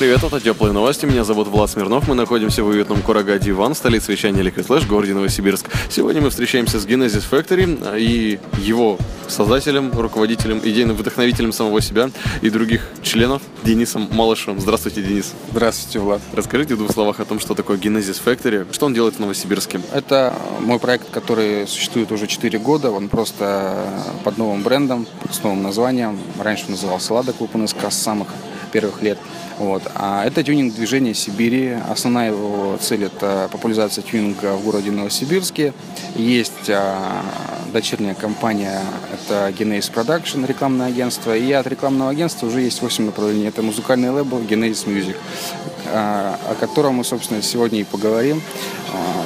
Привет, это Теплые новости. Меня зовут Влад Смирнов. Мы находимся в уютном Курагаде Иван, столице вещания Liquid Flash, городе Новосибирск. Сегодня мы встречаемся с Genesis Factory и его создателем, руководителем, идейным вдохновителем самого себя и других членов Денисом Малышевым. Здравствуйте, Денис. Здравствуйте, Влад. Расскажите в двух словах о том, что такое Genesis Factory, что он делает в Новосибирске. Это мой проект, который существует уже 4 года. Он просто под новым брендом, с новым названием. Раньше назывался Lada Club NSK с самых первых лет. Вот. А это тюнинг движения Сибири. Основная его цель – это популяризация тюнинга в городе Новосибирске. Есть а, дочерняя компания, это Genesis Production, рекламное агентство. И от рекламного агентства уже есть 8 направлений. Это музыкальный лейбл Genesis Music, а, о котором мы, собственно, сегодня и поговорим.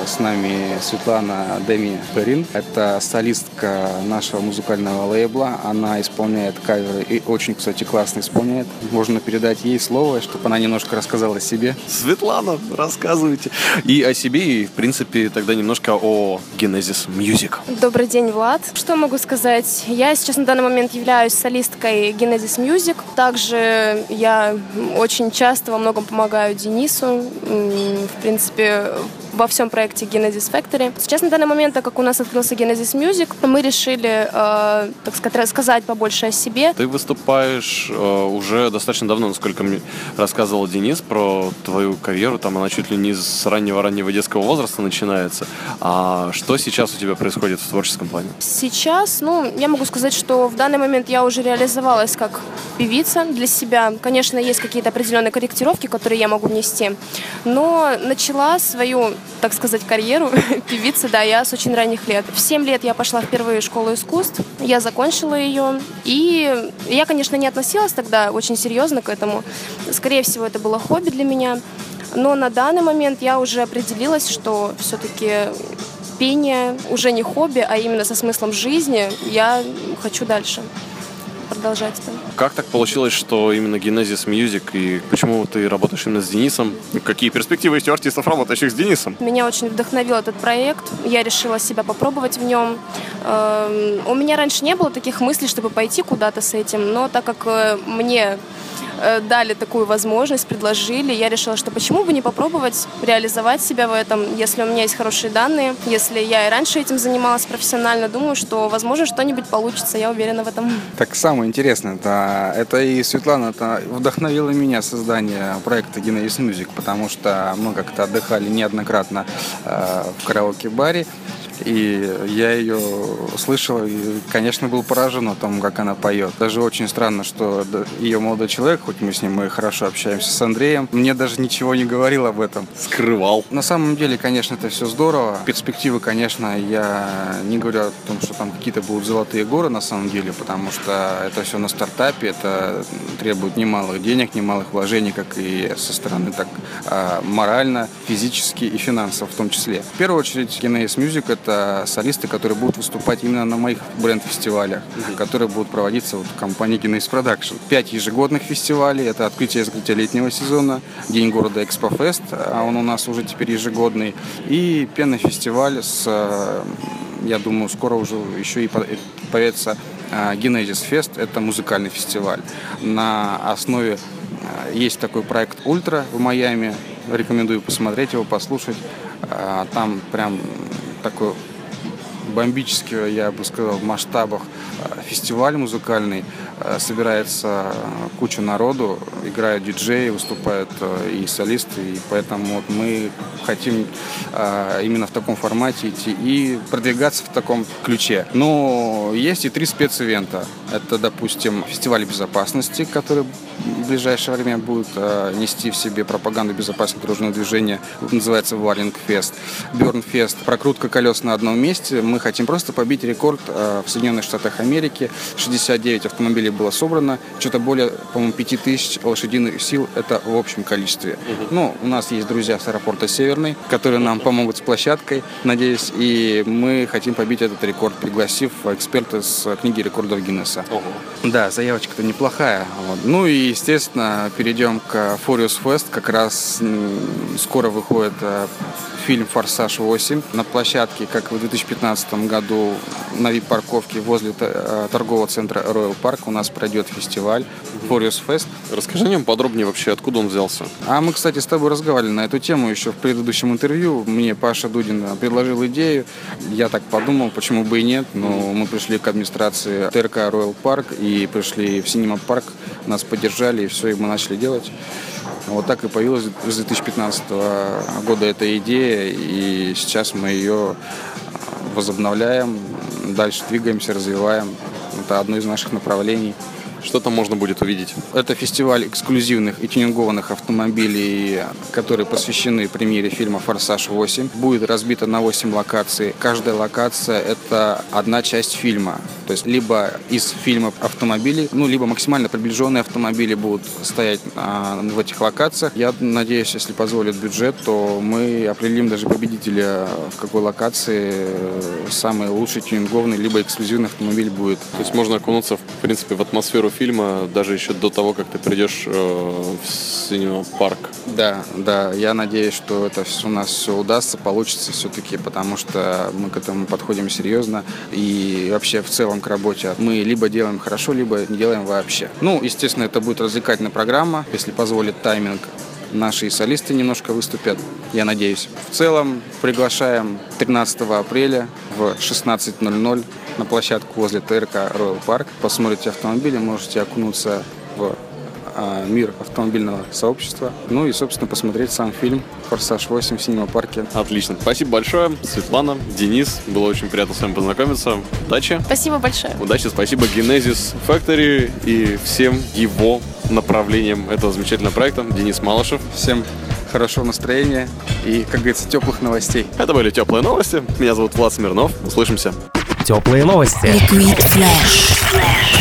С нами Светлана Деми Перин. Это солистка нашего музыкального лейбла. Она исполняет каверы и очень, кстати, классно исполняет. Можно передать ей слово, чтобы она немножко рассказала о себе. Светлана, рассказывайте. И о себе, и, в принципе, тогда немножко о Genesis Music. Добрый день, Влад. Что могу сказать? Я сейчас на данный момент являюсь солисткой Genesis Music. Также я очень часто во многом помогаю Денису. В принципе, во всем проекте Genesis Factory. Сейчас на данный момент, так как у нас открылся Genesis Music, мы решили, э, так сказать, рассказать побольше о себе. Ты выступаешь э, уже достаточно давно, насколько мне рассказывал Денис про твою карьеру. Там она чуть ли не с раннего-раннего детского возраста начинается. А что сейчас у тебя происходит в творческом плане? Сейчас, ну, я могу сказать, что в данный момент я уже реализовалась как певица для себя. Конечно, есть какие-то определенные корректировки, которые я могу внести, но начала свою, так сказать, карьеру певицы, да, я с очень ранних лет. В 7 лет я пошла в школу искусств, я закончила ее, и я, конечно, не относилась тогда очень серьезно к этому. Скорее всего, это было хобби для меня, но на данный момент я уже определилась, что все-таки пение уже не хобби, а именно со смыслом жизни. Я хочу дальше продолжать это. Как так получилось, что именно Genesis Music и почему ты работаешь именно с Денисом? Какие перспективы есть у артистов, работающих с Денисом? Меня очень вдохновил этот проект. Я решила себя попробовать в нем. Эм, У меня раньше не было таких мыслей, чтобы пойти куда-то с этим, но так как э, мне дали такую возможность, предложили, я решила, что почему бы не попробовать реализовать себя в этом, если у меня есть хорошие данные, если я и раньше этим занималась профессионально, думаю, что, возможно, что-нибудь получится, я уверена в этом. Так самое интересное, это, это и Светлана это вдохновила меня создание проекта Genesis Music, потому что мы как-то отдыхали неоднократно э, в караоке-баре, и я ее слышал и, конечно, был поражен о том, как она поет. Даже очень странно, что ее молодой человек, хоть мы с ним мы хорошо общаемся с Андреем, мне даже ничего не говорил об этом. Скрывал. На самом деле, конечно, это все здорово. Перспективы, конечно, я не говорю о том, что там какие-то будут золотые горы на самом деле, потому что это все на стартапе, это требует немалых денег, немалых вложений, как и со стороны так а, морально, физически и финансово в том числе. В первую очередь, Genesis Music — это солисты, которые будут выступать именно на моих бренд-фестивалях, которые будут проводиться вот в компании Genesis Production. Пять ежегодных фестивалей, это открытие и закрытие летнего сезона, День города Экспофест, а он у нас уже теперь ежегодный, и пенный фестиваль с, э, я думаю, скоро уже еще и по- э, появится э, Genesis Fest, это музыкальный фестиваль. На основе э, есть такой проект Ультра в Майами, рекомендую посмотреть его, послушать. Э, Там прям такой бомбический, я бы сказал, в масштабах э, фестиваль музыкальный. Э, Собирается куча народу, играют диджеи, выступают э, и солисты, и поэтому вот мы хотим э, именно в таком формате идти и продвигаться в таком ключе. Но есть и три специвента. Это, допустим, фестиваль безопасности, который в ближайшее время будет э, нести в себе пропаганду безопасности дорожного движения. Называется Варлинг Фест. Берн Фест. Прокрутка колес на одном месте. Мы мы хотим просто побить рекорд э, в Соединенных Штатах Америки. 69 автомобилей было собрано, что-то более, по-моему, 5000 лошадиных сил, это в общем количестве. Ну, у нас есть друзья с аэропорта Северный, которые нам помогут с площадкой, надеюсь, и мы хотим побить этот рекорд, пригласив эксперта с книги рекордов Гиннесса. Да, заявочка-то неплохая. Вот. Ну и, естественно, перейдем к Furious Fest. Как раз скоро выходит э, фильм «Форсаж 8» на площадке, как в 2015 году на вип-парковке возле э, торгового центра Royal Park у нас пройдет фестиваль Furious Fest. Расскажи о нем подробнее вообще, откуда он взялся. А мы, кстати, с тобой разговаривали на эту тему еще в предыдущем интервью. Мне Паша Дудин предложил идею. Я так подумал, почему бы и нет. Но мы пришли к администрации ТРК Royal Park и пришли в Синема Парк. Нас поддержали, и все, и мы начали делать. Вот так и появилась с 2015 года эта идея, и сейчас мы ее возобновляем, дальше двигаемся, развиваем. Это одно из наших направлений. Что там можно будет увидеть? Это фестиваль эксклюзивных и тюнингованных автомобилей, которые посвящены премьере фильма «Форсаж 8». Будет разбито на 8 локаций. Каждая локация – это одна часть фильма. То есть либо из фильма автомобилей, ну, либо максимально приближенные автомобили будут стоять а, в этих локациях. Я надеюсь, если позволит бюджет, то мы определим даже победителя, в какой локации самый лучший тюнингованный, либо эксклюзивный автомобиль будет. То есть можно окунуться, в принципе, в атмосферу фильма даже еще до того, как ты придешь э, в синема-парк. Да, да, я надеюсь, что это у нас все удастся, получится все-таки, потому что мы к этому подходим серьезно и вообще в целом к работе. Мы либо делаем хорошо, либо не делаем вообще. Ну, естественно, это будет развлекательная программа, если позволит тайминг. Наши солисты немножко выступят, я надеюсь. В целом приглашаем 13 апреля в 16.00 на площадку возле ТРК Royal Park. Посмотрите автомобили, можете окунуться в мир автомобильного сообщества. Ну и, собственно, посмотреть сам фильм «Форсаж 8» в синема-парке. Отлично. Спасибо большое, Светлана, Денис. Было очень приятно с вами познакомиться. Удачи. Спасибо большое. Удачи, спасибо Genesis Factory и всем его направлениям этого замечательного проекта. Денис Малышев. Всем хорошего настроения и, как говорится, теплых новостей. Это были теплые новости. Меня зовут Влад Смирнов. Услышимся. Теплые новости. Liquid Flash.